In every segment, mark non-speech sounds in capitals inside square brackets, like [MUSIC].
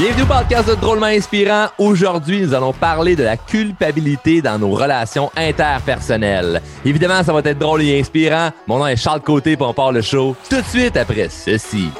Bienvenue au podcast de Drôlement Inspirant. Aujourd'hui, nous allons parler de la culpabilité dans nos relations interpersonnelles. Évidemment, ça va être drôle et inspirant. Mon nom est Charles Côté pour on part le show tout de suite après ceci.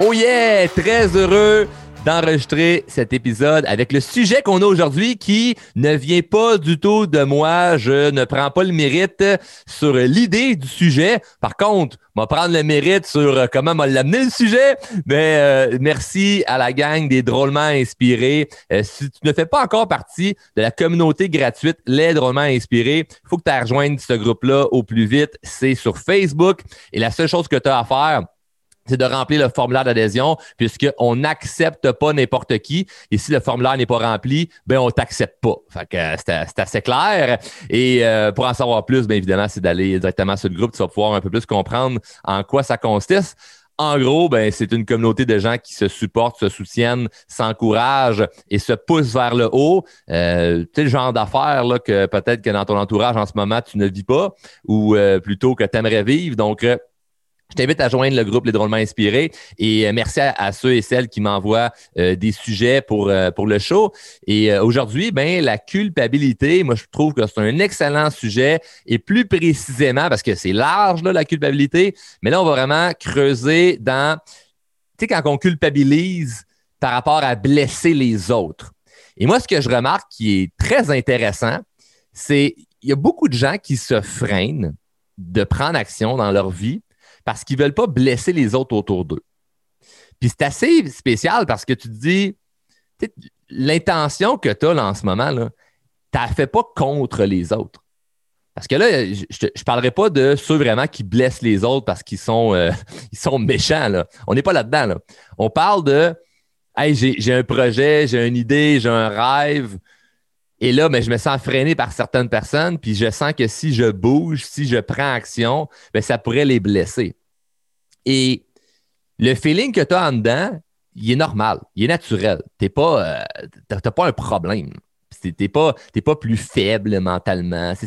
Oh yeah! Très heureux d'enregistrer cet épisode avec le sujet qu'on a aujourd'hui qui ne vient pas du tout de moi. Je ne prends pas le mérite sur l'idée du sujet. Par contre, vais prendre le mérite sur comment m'a l'amener le sujet. Mais euh, merci à la gang des drôlement inspirés. Euh, si tu ne fais pas encore partie de la communauté gratuite Les drôlement inspirés, il faut que tu rejoignes ce groupe-là au plus vite. C'est sur Facebook. Et la seule chose que tu as à faire, c'est de remplir le formulaire d'adhésion puisqu'on n'accepte pas n'importe qui. Et si le formulaire n'est pas rempli, ben on t'accepte pas. Fait que euh, c'est assez clair. Et euh, pour en savoir plus, bien évidemment, c'est d'aller directement sur le groupe. Tu vas pouvoir un peu plus comprendre en quoi ça consiste. En gros, ben, c'est une communauté de gens qui se supportent, se soutiennent, s'encouragent et se poussent vers le haut. Euh, tu le genre d'affaires là, que peut-être que dans ton entourage en ce moment, tu ne vis pas ou plutôt que tu aimerais vivre. Donc, je t'invite à joindre le groupe Les Drôlement Inspirés et euh, merci à, ceux et celles qui m'envoient euh, des sujets pour, euh, pour le show. Et aujourd'hui, ben, la culpabilité, moi, je trouve que c'est un excellent sujet et plus précisément, parce que c'est large, là, la culpabilité, mais là, on va vraiment creuser dans, tu sais, quand on culpabilise par rapport à blesser les autres. Et moi, ce que je remarque qui est très intéressant, c'est il y a beaucoup de gens qui se freinent de prendre action dans leur vie parce qu'ils ne veulent pas blesser les autres autour d'eux. Puis c'est assez spécial parce que tu te dis, l'intention que tu as là, en ce moment, tu ne fait pas contre les autres. Parce que là, je ne parlerai pas de ceux vraiment qui blessent les autres parce qu'ils sont, euh, [LAUGHS] sont méchants. Là. On n'est pas là-dedans. On parle de Hey, j'ai un projet, j'ai une idée, j'ai un rêve. Et là, ben, je me sens freiné par certaines personnes, puis je sens que si je bouge, si je prends action, bien, ça pourrait les blesser. Et le feeling que tu as en dedans, il est normal, il est naturel. Tu n'as pas, euh, pas un problème. Tu n'es pas, pas plus faible mentalement. Tu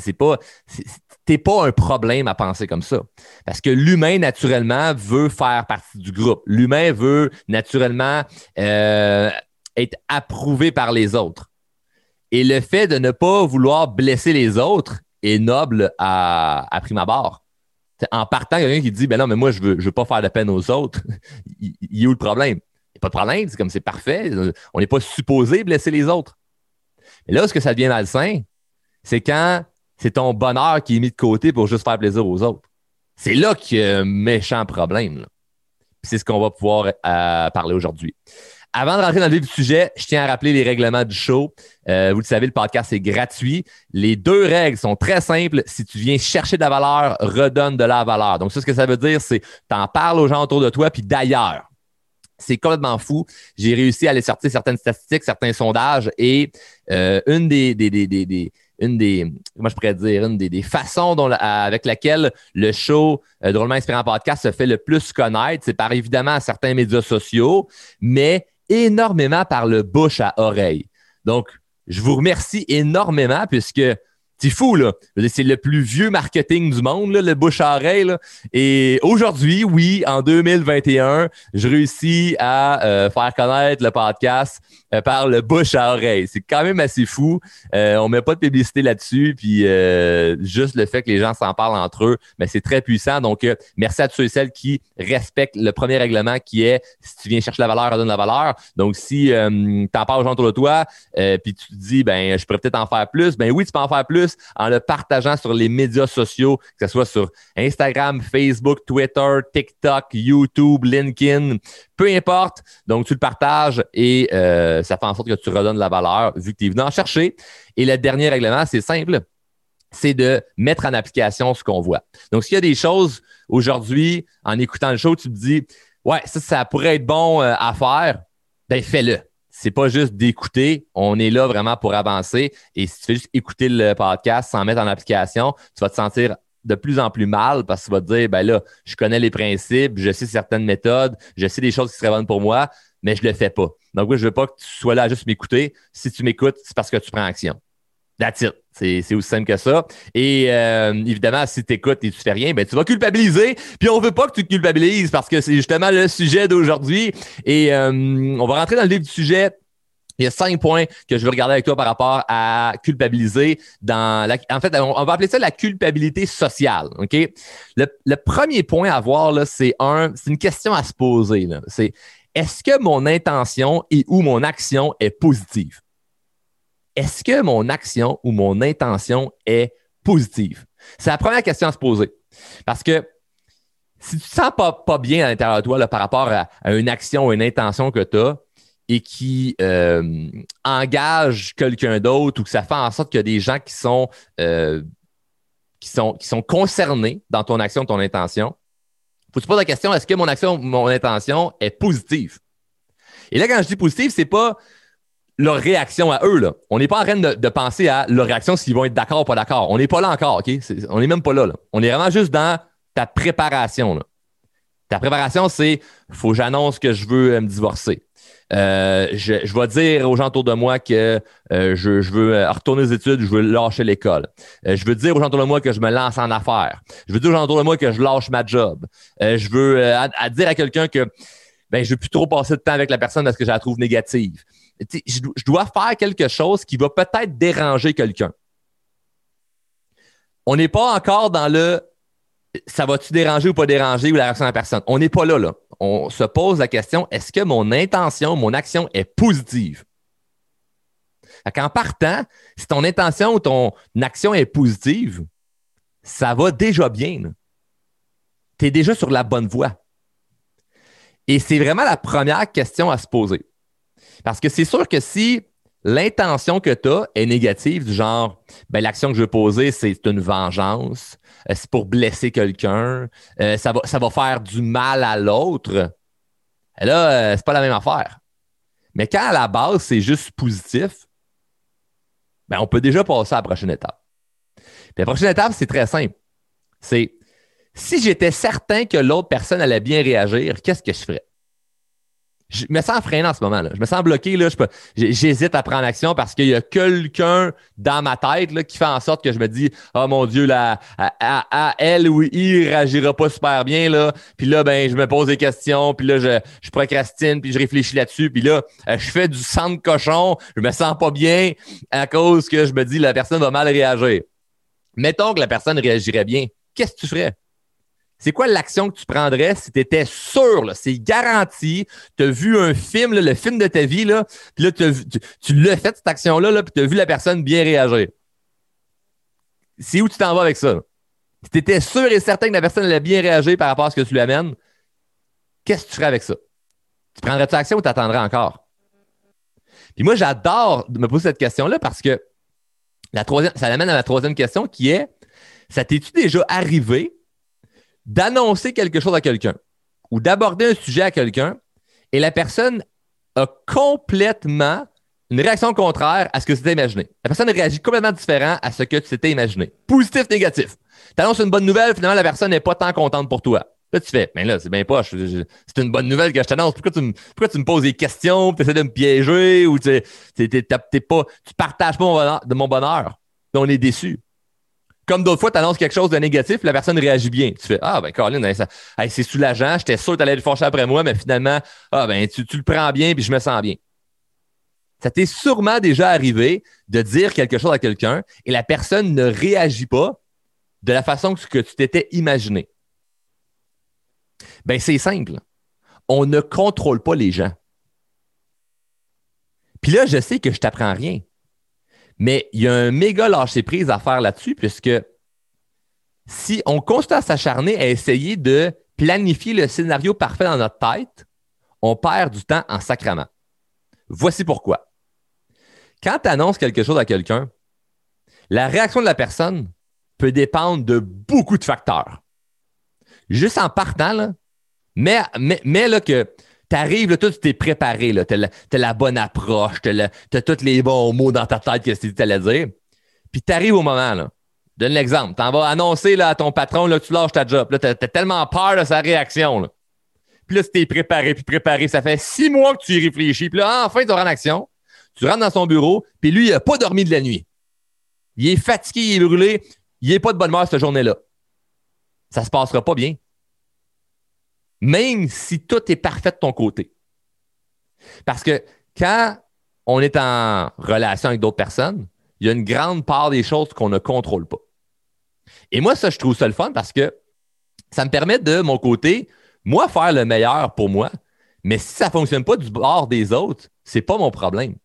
n'es pas un problème à penser comme ça. Parce que l'humain, naturellement, veut faire partie du groupe. L'humain veut naturellement euh, être approuvé par les autres. Et le fait de ne pas vouloir blesser les autres est noble à, prime abord en partant, il y a quelqu'un qui dit Ben non, mais moi, je veux, veux pas faire de peine aux autres. [LAUGHS] il, y a où le problème? Il n'y a pas de problème, c'est comme c'est parfait. On n'est pas supposé blesser les autres. Mais là, ce que ça devient malsain, c'est quand c'est ton bonheur qui est mis de côté pour juste faire plaisir aux autres. C'est là qu'il y a un méchant problème. C'est ce qu'on va pouvoir euh, parler aujourd'hui. Avant de rentrer dans le vif du sujet, je tiens à rappeler les règlements du show. Euh, vous le savez, le podcast est gratuit. Les deux règles sont très simples. Si tu viens chercher de la valeur, redonne de la valeur. Donc, ça, ce que ça veut dire, c'est t'en parles aux gens autour de toi, puis d'ailleurs. C'est complètement fou. J'ai réussi à aller sortir certaines statistiques, certains sondages, et euh, une des, des, des, des une des, comment je pourrais dire, une des, façons dont, avec laquelle le show euh, Drôlement Inspirant Podcast se fait le plus connaître, c'est par évidemment certains médias sociaux, mais énormément par le bouche à oreille. Donc, je vous remercie énormément puisque c'est fou, là. C'est le plus vieux marketing du monde, le bouche à oreille. Et aujourd'hui, oui, en 2021, je réussis à euh, faire connaître le podcast euh, par le bouche à oreille. C'est quand même assez fou. Euh, on met pas de publicité là-dessus, puis juste le fait que les gens s'en parlent entre eux, mais c'est très puissant. Donc, merci à tous ceux et celles qui respectent le premier règlement qui est si tu viens chercher la valeur, donne la valeur. Donc, si tu en parles aux gens autour de toi, puis tu te dis, ben, je pourrais peut-être en faire plus, ben oui, tu peux en faire plus en le partageant sur les médias sociaux, que ce soit sur Instagram, Facebook, Twitter, TikTok, YouTube, LinkedIn, peu importe. Donc, tu le partages et euh, ça fait en sorte que tu redonnes la valeur vu que tu es venu en chercher. Et le dernier règlement, c'est simple c'est de mettre en application ce qu'on voit. Donc, s'il y a des choses aujourd'hui, en écoutant le show, tu te dis, ouais, ça, ça pourrait être bon euh, à faire, ben fais-le c'est pas juste d'écouter, on est là vraiment pour avancer. Et si tu fais juste écouter le podcast sans mettre en application, tu vas te sentir de plus en plus mal parce que tu vas te dire, ben là, je connais les principes, je sais certaines méthodes, je sais des choses qui seraient bonnes pour moi, mais je le fais pas. Donc, oui, je veux pas que tu sois là à juste m'écouter. Si tu m'écoutes, c'est parce que tu prends action. That's it. C'est aussi simple que ça. Et euh, évidemment, si tu écoutes et tu fais rien, ben, tu vas culpabiliser. Puis on veut pas que tu culpabilises parce que c'est justement le sujet d'aujourd'hui. Et euh, on va rentrer dans le livre du sujet. Il y a cinq points que je veux regarder avec toi par rapport à culpabiliser dans la, en fait, on, va appeler ça la culpabilité sociale. OK? Le, premier point à voir, c'est un, c'est une question à se poser. C'est est-ce que mon intention et ou mon action est positive? Est-ce que mon action ou mon intention est positive? C'est la première question à se poser. Parce que si tu ne te sens pas, bien à l'intérieur de toi par rapport à, une action ou une intention que tu as et qui euh, engage quelqu'un d'autre ou que ça fait en sorte qu'il y a des gens qui sont, euh, qui sont, concernés dans ton action, ton intention, faut que tu la question est-ce que mon action ou mon intention est positive? Et là, quand je dis positive, c'est pas leur réaction à eux. Là. On n'est pas en train de, penser à leur réaction s'ils vont être d'accord ou pas d'accord. On n'est pas là encore, OK? on n'est même pas là, On est vraiment juste dans ta préparation. Ta préparation, c'est faut que j'annonce que je veux euh, me divorcer. Euh, je, vais dire aux gens autour de moi que euh, je, veux retourner aux études, je veux lâcher l'école. je veux dire aux gens autour de moi que je me lance en affaires. Je veux dire aux gens autour de moi que je lâche ma job. je veux dire à quelqu'un que ben, je ne veux plus trop passer de temps avec la personne parce que je la trouve négative je, dois faire quelque chose qui va peut-être déranger quelqu'un. On n'est pas encore dans le ça va-tu déranger ou pas déranger ou la réaction de la personne? On n'est pas là, là. On se pose la question est-ce que mon intention, mon action est positive? En partant, si ton intention ou ton action est positive, ça va déjà bien. Tu es déjà sur la bonne voie. Et c'est vraiment la première question à se poser. Parce que c'est sûr que si l'intention que tu as est négative, du genre, ben, l'action que je veux poser, c'est une vengeance, euh, c'est pour blesser quelqu'un, euh, ça, va, ça va faire du mal à l'autre, là, euh, c'est pas la même affaire. Mais quand à la base, c'est juste positif, ben, on peut déjà passer à la prochaine étape. la prochaine étape, c'est très simple. C'est si j'étais certain que l'autre personne allait bien réagir, qu'est-ce que je ferais? Je me sens freiné en ce moment. Là. Je me sens bloqué. Là. J'hésite à prendre action parce qu'il y a quelqu'un dans ma tête là, qui fait en sorte que je me dis Oh mon Dieu, là, à, elle ou il réagira pas super bien. Là. Puis là, ben, je me pose des questions, puis là, je, je procrastine, puis je réfléchis là-dessus. Puis là, euh, je fais du sang de cochon, je me sens pas bien à cause que je me dis la personne va mal réagir. Mettons que la personne réagirait bien. Qu'est-ce que tu ferais? C'est quoi l'action que tu prendrais si tu étais sûr, c'est garanti, tu as vu un film, le film de ta vie, là, puis là, tu, l'as fait, cette action-là, là, puis tu as vu la personne bien réagir. C'est où tu t'en vas avec ça? Si tu étais sûr et certain que la personne allait bien réagir par rapport à ce que tu lui amènes, qu'est-ce que tu ferais avec ça? Tu prendrais-tu action ou tu attendrais encore? Puis moi, j'adore me poser cette question-là parce que la troisième, ça l'amène à la troisième question qui est ça t'es-tu déjà arrivé d'annoncer quelque chose à quelqu'un ou d'aborder un sujet à quelqu'un et la personne a complètement une réaction contraire à ce que tu t'es imaginé. La personne réagit complètement différent à ce que tu t'étais imaginé. Positif, négatif. Tu annonces une bonne nouvelle, finalement, la personne n'est pas tant contente pour toi. Là, tu fais, mais là, c'est bien pas, c'est une bonne nouvelle que je t'annonce. Pourquoi tu, me, pourquoi tu me poses des questions, tu essaies de me piéger ou tu, t'es, pas, tu partages pas mon bonheur, de mon bonheur? on est déçu. Comme d'autres fois, tu annonces quelque chose de négatif, la personne réagit bien. Tu fais Ah, ben, Colin, c'est soulageant, j'étais sûr que tu allais le fâcher après moi, mais finalement, ah, ben, tu, le prends bien, puis je me sens bien. Ça t'est sûrement déjà arrivé de dire quelque chose à quelqu'un et la personne ne réagit pas de la façon que tu t'étais imaginé. Ben, c'est simple. On ne contrôle pas les gens. Puis là, je sais que je t'apprends rien. Mais il y a un méga lâcher-prise à faire là-dessus, puisque si on continue à s'acharner à essayer de planifier le scénario parfait dans notre tête, on perd du temps en sacrament. Voici pourquoi. Quand tu annonces quelque chose à quelqu'un, la réaction de la personne peut dépendre de beaucoup de facteurs. Juste en partant, là, mais, mais, là que tu arrives, tu t'es préparé, tu as, la bonne approche, tu as, tous les bons mots dans ta tête que tu allais dire. Puis tu arrives au moment, là. Donne l'exemple. Tu vas annoncer là, à ton patron que tu lâches ta job. tu as, tellement peur de sa réaction. Là. Puis là, si t'es préparé, puis préparé, ça fait six mois que tu y réfléchis. Puis là, enfin, tu auras en action. Tu rentres dans son bureau, puis lui, il n'a pas dormi de la nuit. il est fatigué, il est brûlé, il n'est pas de bonne humeur cette journée-là. Ça se passera pas bien. Même si tout est parfait de ton côté. Parce que quand on est en relation avec d'autres personnes, il y a une grande part des choses qu'on ne contrôle pas. Et moi, ça, je trouve ça le fun parce que ça me permet de, mon côté, moi, faire le meilleur pour moi. Mais si ça ne fonctionne pas du bord des autres, c'est pas mon problème.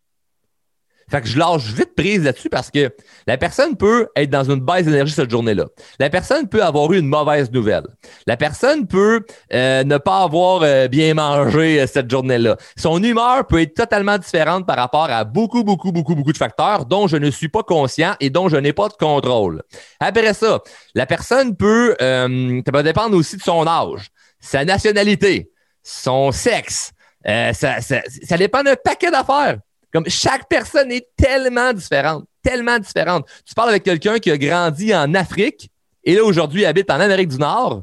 Fait que je lâche vite prise là-dessus parce que la personne peut être dans une baisse d'énergie cette journée-là. La personne peut avoir eu une mauvaise nouvelle. La personne peut euh, ne pas avoir euh, bien mangé euh, cette journée-là. Son humeur peut être totalement différente par rapport à beaucoup, beaucoup, beaucoup, beaucoup de facteurs dont je ne suis pas conscient et dont je n'ai pas de contrôle. Après ça, la personne peut, ça peut dépendre aussi de son âge, sa nationalité, son sexe. ça, ça, ça dépend d'un paquet d'affaires. Chaque personne est tellement différente, tellement différente. Tu parles avec quelqu'un qui a grandi en Afrique et là aujourd'hui habite en Amérique du Nord.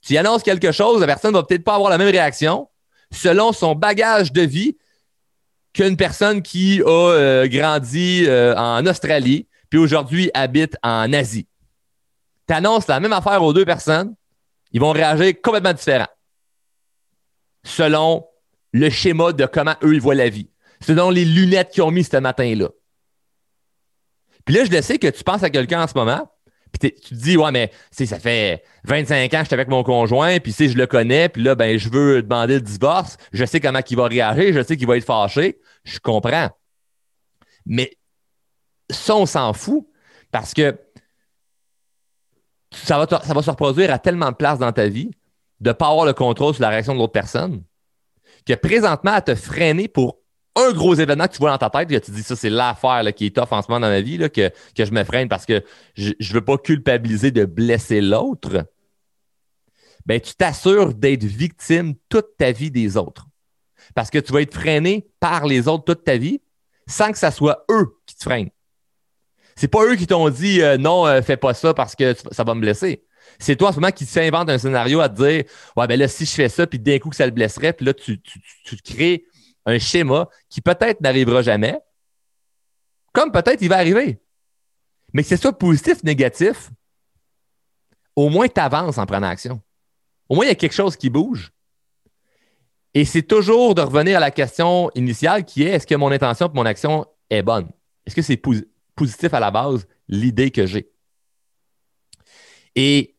Tu annonces quelque chose, la personne va peut-être pas avoir la même réaction selon son bagage de vie qu'une personne qui a euh, grandi euh, en Australie puis aujourd'hui habite en Asie. Tu annonces la même affaire aux deux personnes, ils vont réagir complètement différent selon le schéma de comment eux ils voient la vie selon les lunettes qu'ils ont mis ce matin-là. Puis là, je le sais que tu penses à quelqu'un en ce moment, puis tu te dis, ouais, mais ça fait 25 ans que j'étais avec mon conjoint, puis je le connais, puis là, ben, je veux demander le divorce, je sais comment il va réagir, je sais qu'il va être fâché, je comprends. Mais ça, on s'en fout parce que ça va, ça va se reproduire à tellement de places dans ta vie de ne pas avoir le contrôle sur la réaction de l'autre personne que présentement, à te freiner pour un gros événement que tu vois dans ta tête, que tu dis ça, c'est l'affaire qui est tough en ce moment dans ma vie, que, que je me freine parce que je ne veux pas culpabiliser de blesser l'autre, ben, tu t'assures d'être victime toute ta vie des autres. Parce que tu vas être freiné par les autres toute ta vie sans que ce soit eux qui te freinent. C'est pas eux qui t'ont dit euh, non, euh, fais pas ça parce que ça va me blesser. C'est toi en ce moment qui s'invente un scénario à te dire Ouais, ben là, si je fais ça, puis d'un coup que ça le blesserait, puis là, tu, tu, tu crées un schéma qui peut-être n'arrivera jamais, comme peut-être il va arriver. Mais que ce soit positif, négatif, au moins tu avances en prenant action. Au moins, il y a quelque chose qui bouge. Et c'est toujours de revenir à la question initiale qui est est-ce que mon intention et mon action est bonne? Est-ce que c'est positif à la base, l'idée que j'ai? Et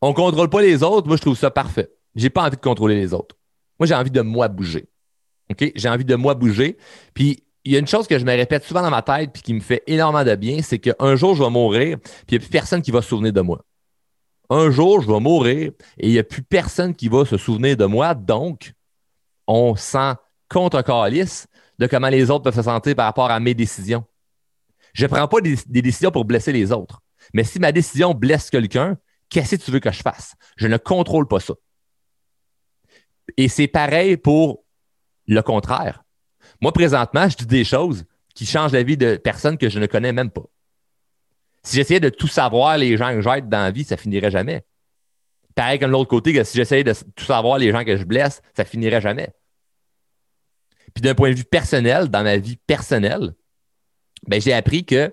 on ne contrôle pas les autres. Moi, je trouve ça parfait. Je n'ai pas envie de contrôler les autres. Moi, j'ai envie de moi bouger. OK? J'ai envie de moi bouger. Puis il y a une chose que je me répète souvent dans ma tête puis qui me fait énormément de bien, c'est qu'un jour, je vais mourir, puis il n'y a plus personne qui va se souvenir de moi. Un jour, je vais mourir et il n'y a plus personne qui va se souvenir de moi. Donc, on sent contre calice de comment les autres peuvent se sentir par rapport à mes décisions. Je ne prends pas des, des, décisions pour blesser les autres. Mais si ma décision blesse quelqu'un, qu'est-ce que tu veux que je fasse? Je ne contrôle pas ça. Et c'est pareil pour le contraire. Moi, présentement, je dis des choses qui changent la vie de personnes que je ne connais même pas. Si j'essayais de tout savoir les gens que j'aide dans la vie, ça finirait jamais. Pareil comme l'autre côté, que si j'essayais de tout savoir les gens que je blesse, ça finirait jamais. Puis d'un point de vue personnel, dans ma vie personnelle, ben, j'ai appris que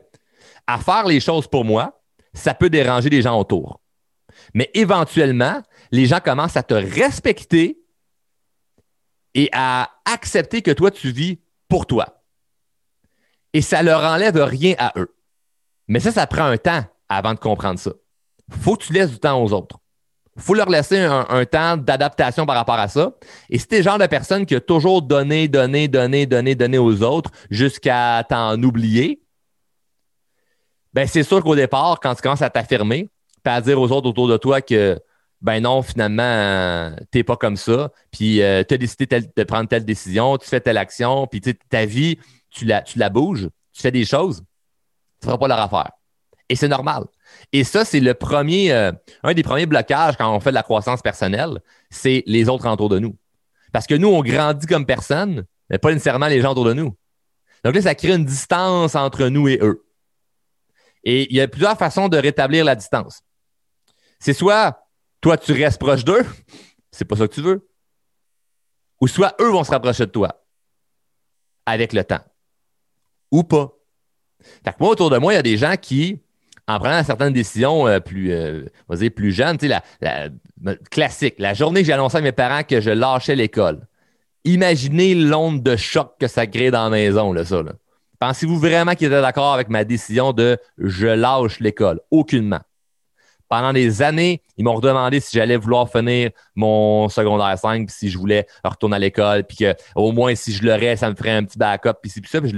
à faire les choses pour moi, ça peut déranger les gens autour. Mais éventuellement, les gens commencent à te respecter et à accepter que toi, tu vis pour toi. Et ça leur enlève rien à eux. Mais ça, ça prend un temps avant de comprendre ça. faut que tu laisses du temps aux autres. faut leur laisser un, temps d'adaptation par rapport à ça. Et si tu es le genre de personne qui a toujours donné, donné, donné, donné, donné aux autres jusqu'à t'en oublier, ben c'est sûr qu'au départ, quand tu commences à t'affirmer, à dire aux autres autour de toi que ben non, finalement, euh, t'es pas comme ça. Puis euh, tu as décidé de prendre telle décision, tu fais telle action, puis ta vie, tu la, tu la bouges, tu fais des choses, tu feras pas leur affaire. Et c'est normal. Et ça, c'est le premier, euh, un des premiers blocages quand on fait de la croissance personnelle, c'est les autres autour de nous. Parce que nous, on grandit comme personne, mais pas nécessairement les gens autour de nous. Donc là, ça crée une distance entre nous et eux. Et il y a plusieurs façons de rétablir la distance. C'est soit toi, tu restes proche d'eux, c'est pas ça que tu veux. Ou soit eux vont se rapprocher de toi avec le temps. Ou pas. Fait que moi, autour de moi, il y a des gens qui, en prenant certaines décisions euh, plus, euh, plus jeunes, la, classique, la journée que j'ai annoncé à mes parents que je lâchais l'école. Imaginez l'onde de choc que ça crée dans la maison, là, ça. Pensez-vous vraiment qu'ils étaient d'accord avec ma décision de je lâche l'école? Aucunement pendant des années, ils m'ont redemandé si j'allais vouloir finir mon secondaire 5, puis si je voulais retourner à l'école, puis que au moins si je l'aurais, ça me ferait un petit backup, puis c'est ça, puis je,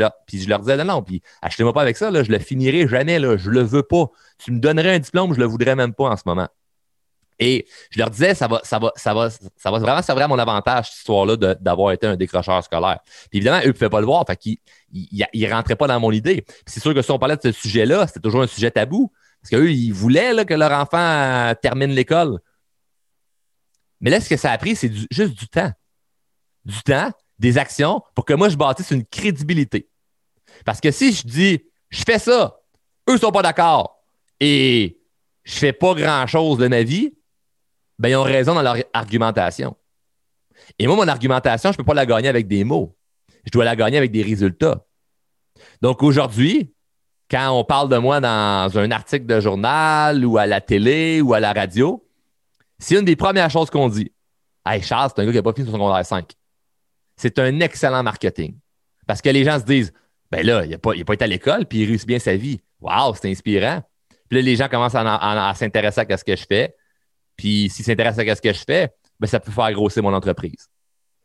leur, disais non, non, puis achetez-moi pas avec ça, là, je le finirai jamais, là, je le veux pas. Tu me donnerais un diplôme, je le voudrais même pas en ce moment. Et je leur disais, ça va, ça va, ça va, ça va vraiment servir à mon avantage, cette histoire-là, d'avoir été un décrocheur scolaire. Puis évidemment, eux ne pouvaient pas le voir, fait qu'ils ne rentraient pas dans mon idée. c'est sûr que si on parlait de ce sujet-là, c'était toujours un sujet tabou. Parce qu'eux, ils voulaient que leur enfant euh, termine l'école. Mais là, ce que ça a pris, c'est juste du temps. Du temps, des actions pour que moi, je bâtisse une crédibilité. Parce que si je dis, je fais ça, eux ne sont pas d'accord et je ne fais pas grand-chose de ma vie, ben, ils ont raison dans leur argumentation. Et moi, mon argumentation, je ne peux pas la gagner avec des mots. Je dois la gagner avec des résultats. Donc aujourd'hui, quand on parle de moi dans un article de journal ou à la télé ou à la radio, c'est une des premières choses qu'on dit. Hey, Charles, c'est un gars qui n'a pas fini son secondaire 5. C'est un excellent marketing. Parce que les gens se disent, ben là, il n'a pas, pas, été à l'école, puis il réussit bien sa vie. Waouh, c'est inspirant. Puis là, les gens commencent à, s'intéresser à ce que je fais. Puis s'ils s'intéressent à ce que je fais, ben ça peut faire grossir mon entreprise.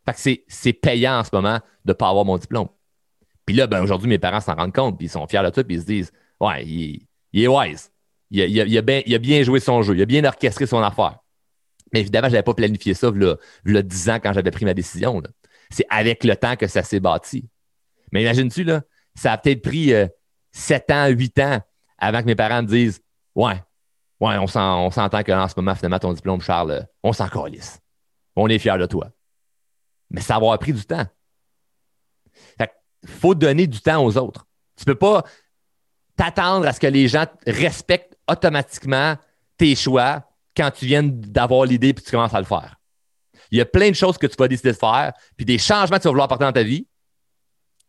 Fait que c'est payant en ce moment de ne pas avoir mon diplôme. Puis là, ben, aujourd'hui, mes parents s'en rendent compte, puis ils sont fiers de tout, puis ils se disent Ouais, il, est wise. Il a, bien, joué son jeu, il a bien orchestré son affaire. Mais évidemment, je n'avais pas planifié ça y a 10 ans quand j'avais pris ma décision. C'est avec le temps que ça s'est bâti. Mais imagines-tu, là, ça a peut-être pris 7 euh, ans, 8 ans avant que mes parents me disent Ouais, ouais, on s'entend que en ce moment, finalement, ton diplôme, Charles, on s'en calisse. On est fiers de toi. Mais ça va avoir pris du temps faut donner du temps aux autres. Tu ne peux pas t'attendre à ce que les gens respectent automatiquement tes choix quand tu viens d'avoir l'idée et tu commences à le faire. Il y a plein de choses que tu vas décider de faire, puis des changements que tu vas vouloir apporter dans ta vie.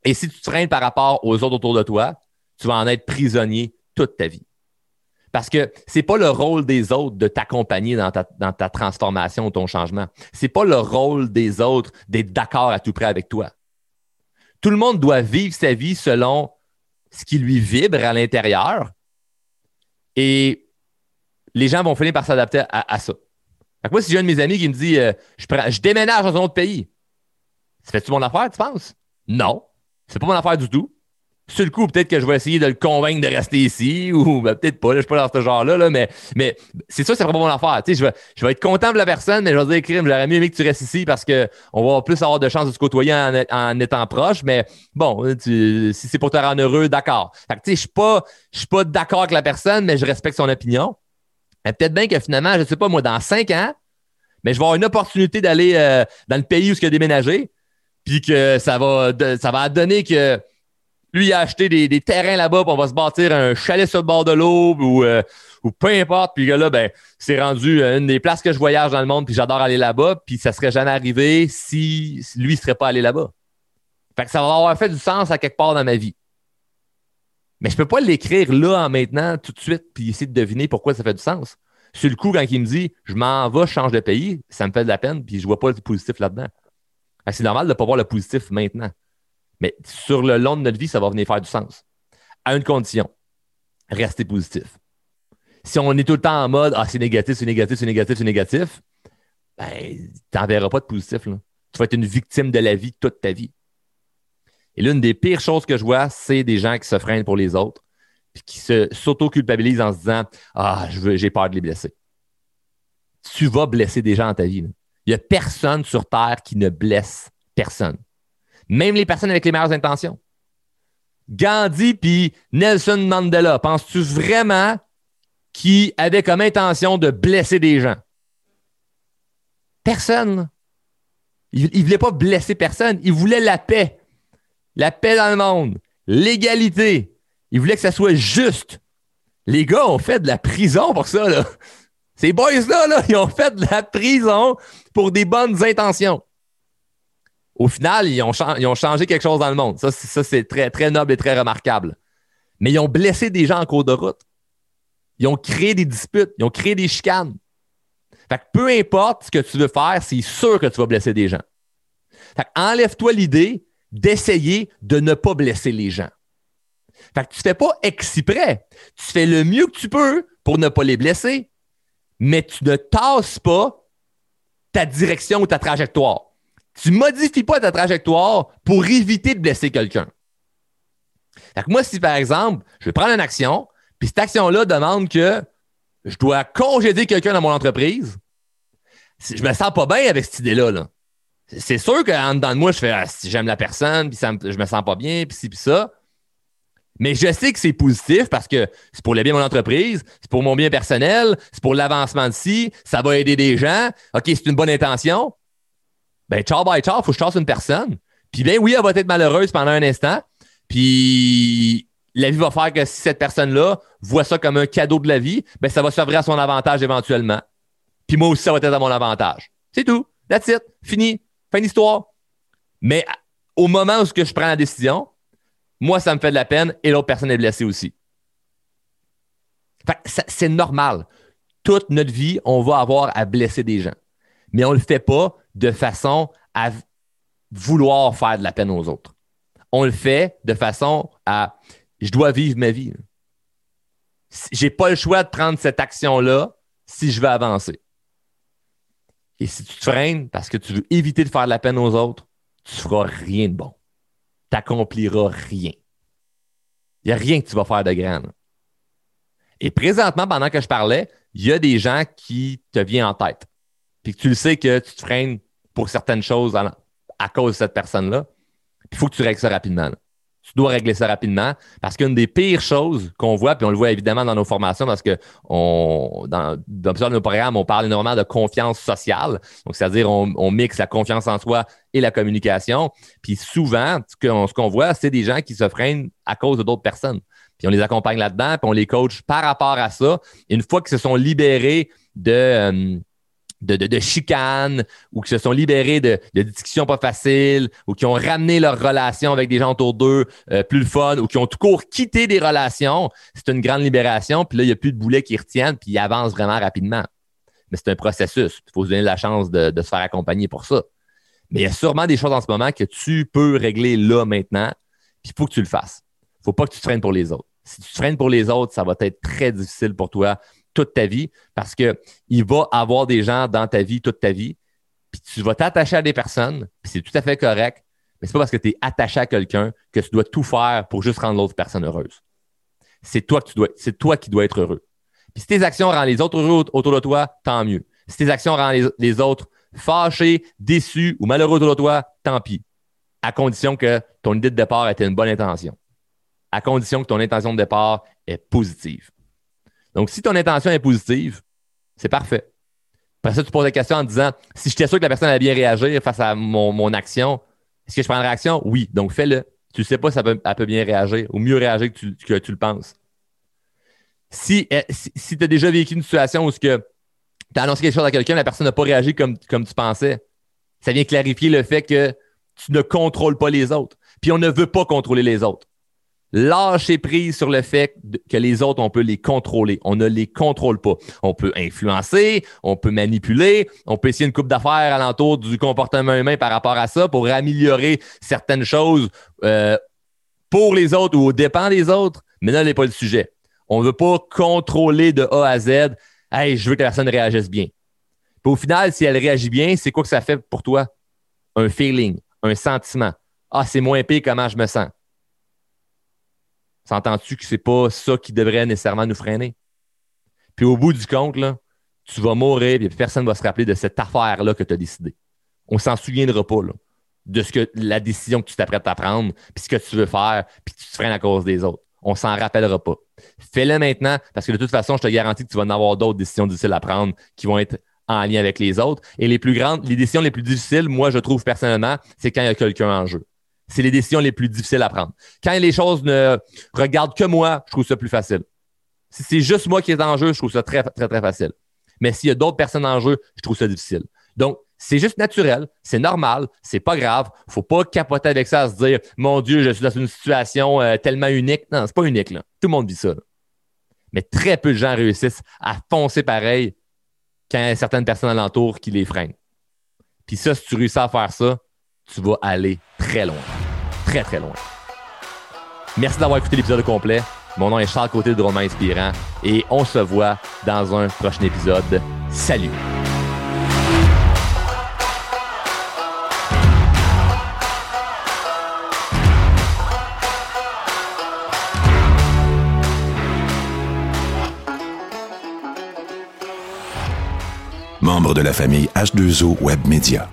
Et si tu traînes par rapport aux autres autour de toi, tu vas en être prisonnier toute ta vie. Parce que ce n'est pas le rôle des autres de t'accompagner dans ta, dans ta transformation ou ton changement. Ce n'est pas le rôle des autres d'être d'accord à tout près avec toi tout le monde doit vivre sa vie selon ce qui lui vibre à l'intérieur. Et les gens vont finir par s'adapter à, ça. moi, si j'ai un de mes amis qui me dit euh, je, déménage dans un autre pays, ça fait-tu mon affaire, tu penses? Non. C'est pas mon affaire du tout. Sur le coup, peut-être que je vais essayer de le convaincre de rester ici, ou ben, peut-être pas, je suis pas dans ce genre-là, mais, mais c'est ça, c'est pas mon affaire. je, vais, je vais être content de la personne, mais je vais dire, crime, j'aurais mieux aimé que tu restes ici parce qu'on va plus avoir de chances de se côtoyer en, étant proche, mais bon, si c'est pour te rendre heureux, d'accord. je suis pas, je suis pas d'accord avec la personne, mais je respecte son opinion. Peut-être bien que finalement, je sais pas, moi, dans cinq ans, mais je vais avoir une opportunité d'aller euh, dans le pays où il a déménagé, puis que ça va, ça va donner que lui, il a acheté des, terrains là-bas, puis on va se bâtir un chalet sur le bord de l'eau ou, euh, ou peu importe. Puis là, ben, c'est rendu une des places que je voyage dans le monde, puis j'adore aller là-bas, puis ça serait jamais arrivé si lui ne serait pas allé là-bas. Fait que ça va avoir fait du sens à quelque part dans ma vie. Mais je peux pas l'écrire là, en maintenant, tout de suite, puis essayer de deviner pourquoi ça fait du sens. Sur le coup, quand il me dit je m'en vais, je change de pays, ça me fait de la peine, puis je vois pas le positif là-dedans. C'est normal de ne pas voir le positif maintenant. Mais sur le long de notre vie, ça va venir faire du sens. À une condition, rester positif. Si on est tout le temps en mode Ah, c'est négatif, c'est négatif, c'est négatif, c'est négatif, ben, tu n'en verras pas de positif. Tu vas être une victime de la vie toute ta vie. Et l'une des pires choses que je vois, c'est des gens qui se freinent pour les autres, puis qui s'auto-culpabilisent en se disant Ah, j'ai peur de les blesser. Tu vas blesser des gens dans ta vie. Il n'y a personne sur Terre qui ne blesse personne même les personnes avec les meilleures intentions. Gandhi puis Nelson Mandela, penses-tu vraiment qu'ils avaient comme intention de blesser des gens? Personne. Ils ne voulaient pas blesser personne. Ils voulaient la paix. La paix dans le monde. L'égalité. Ils voulaient que ça soit juste. Les gars ont fait de la prison pour ça. Là. Ces boys-là, là, ils ont fait de la prison pour des bonnes intentions au final, ils ont, changé quelque chose dans le monde. Ça, c'est très, noble et très remarquable. mais ils ont blessé des gens en cours de route. Ils ont créé des disputes, ils ont créé des chicanes. Fait que peu importe ce que tu veux faire, c'est sûr que tu vas blesser des gens. Fait enlève-toi l'idée d'essayer de ne pas blesser les gens. Fait que tu fais pas exprès. Tu fais le mieux que tu peux pour ne pas les blesser, mais tu ne tasses pas ta direction ou ta trajectoire. Tu modifies pas ta trajectoire pour éviter de blesser quelqu'un. Que moi, si par exemple, je vais prendre une action, puis cette action-là demande que je dois congédier quelqu'un dans mon entreprise, je me sens pas bien avec cette idée-là. C'est sûr qu'en dedans de moi, je fais ah, si j'aime la personne, puis je me sens pas bien, puis ci, puis ça. Mais je sais que c'est positif parce que c'est pour le bien de mon entreprise, c'est pour mon bien personnel, c'est pour l'avancement de ci, ça va aider des gens. OK, c'est une bonne intention. Ben, ciao, bye, ciao, faut que je chasse une personne. Puis ben oui, elle va être malheureuse pendant un instant. Puis la vie va faire que si cette personne-là voit ça comme un cadeau de la vie, ben ça va servir à son avantage éventuellement. Puis moi aussi, ça va être à mon avantage. C'est tout. That's it. Fini. Fin d'histoire. Mais au moment où je prends la décision, moi, ça me fait de la peine et l'autre personne est blessée aussi. c'est normal. Toute notre vie, on va avoir à blesser des gens. Mais on ne le fait pas de façon à vouloir faire de la peine aux autres. On le fait de façon à je dois vivre ma vie. J'ai pas le choix de prendre cette action-là si je veux avancer. Et si tu te freines parce que tu veux éviter de faire de la peine aux autres, tu feras rien de bon t'accompliras rien. Il n'y a rien que tu vas faire de grand. Et présentement, pendant que je parlais, il y a des gens qui te viennent en tête. Puis que tu le sais que tu te freines pour certaines choses à, cause de cette personne-là. Il faut que tu règles ça rapidement. Tu dois régler ça rapidement parce qu'une des pires choses qu'on voit, puis on le voit évidemment dans nos formations parce que dans, plusieurs de nos programmes, on parle énormément de confiance sociale. Donc, c'est-à-dire, on, on, mixe la confiance en soi et la communication. Puis souvent, ce qu'on voit, c'est des gens qui se freinent à cause d'autres personnes. Puis on les accompagne là-dedans, puis on les coach par rapport à ça. une fois qu'ils se sont libérés de, euh, de, de, chicanes ou qui se sont libérés de, discussions pas faciles ou qui ont ramené leur relation avec des gens autour d'eux euh, plus le fun ou qui ont tout court quitté des relations, c'est une grande libération. Puis là, il n'y a plus de boulets qui retiennent puis ils avancent vraiment rapidement. Mais c'est un processus. Il faut se donner la chance de, se faire accompagner pour ça. Mais il y a sûrement des choses en ce moment que tu peux régler là maintenant, puis il faut que tu le fasses. Il ne faut pas que tu te freines pour les autres. Si tu te freines pour les autres, ça va être très difficile pour toi toute ta vie parce qu'il va avoir des gens dans ta vie toute ta vie. Puis tu vas t'attacher à des personnes, puis c'est tout à fait correct. Mais c'est pas parce que tu es attaché à quelqu'un que tu dois tout faire pour juste rendre l'autre personne heureuse. C'est toi, tu dois, c'est toi qui dois être heureux. Puis si tes actions rendent les autres heureux autour de toi, tant mieux. Si tes actions rendent les, autres fâchés, déçus ou malheureux autour de toi, tant pis. À condition que ton idée de départ était une bonne intention. À condition que ton intention de départ est positive. Donc, si ton intention est positive, c'est parfait. Après ça, tu poses la question en disant si j'étais sûr que la personne allait bien réagir face à mon, action, est-ce que je prends une réaction? Oui. Donc, fais-le. Tu ne sais pas si elle peut, bien réagir ou mieux réagir que tu, le penses. Si, eh, si, tu as déjà vécu une situation où tu as annoncé quelque chose à quelqu'un, la personne n'a pas réagi comme, comme tu pensais, ça vient clarifier le fait que tu ne contrôles pas les autres. Puis on ne veut pas contrôler les autres lâcher prise sur le fait que les autres, on peut les contrôler. On ne les contrôle pas. On peut influencer, on peut manipuler, on peut essayer une coupe d'affaires alentour du comportement humain par rapport à ça pour améliorer certaines choses euh, pour les autres ou au dépens des autres. Mais là, n'est pas le sujet. On ne veut pas contrôler de A à Z. Hey, je veux que la personne réagisse bien. Puis au final, si elle réagit bien, c'est quoi que ça fait pour toi? Un feeling, un sentiment. Ah, c'est moins pire comment je me sens. S'entends-tu que c'est pas ça qui devrait nécessairement nous freiner? Puis au bout du compte, tu vas mourir et personne ne va se rappeler de cette affaire-là que tu as décidé. On s'en souviendra pas de ce que la décision que tu t'apprêtes à prendre, puis ce que tu veux faire, puis tu te freines à cause des autres. On s'en rappellera pas. Fais-le maintenant, parce que de toute façon, je te garantis que tu vas en avoir d'autres décisions difficiles à prendre qui vont être en lien avec les autres. Et les plus grandes, les décisions les plus difficiles, moi, je trouve personnellement, c'est quand il y a quelqu'un en jeu c'est les décisions les plus difficiles à prendre. Quand les choses ne regardent que moi, je trouve ça plus facile. Si c'est juste moi qui est en jeu, je trouve ça très, très, très facile. Mais s'il y a d'autres personnes en jeu, je trouve ça difficile. Donc, C'est juste naturel, c'est normal, c'est pas grave. Faut pas capoter avec ça, se dire Mon Dieu, je suis dans une situation euh, tellement unique. Non, c'est pas unique. Là. Tout le monde vit ça. Mais très peu de gens réussissent à foncer pareil quand il y a certaines personnes alentour qui les freinent. Puis ça, si tu réussis à faire ça, tu vas aller très loin. Très, très loin. Merci d'avoir écouté l'épisode complet. Mon nom est Charles Côté de Drôlement Inspirant et on se voit dans un prochain épisode. Salut! Membre de la famille H2O Web Media.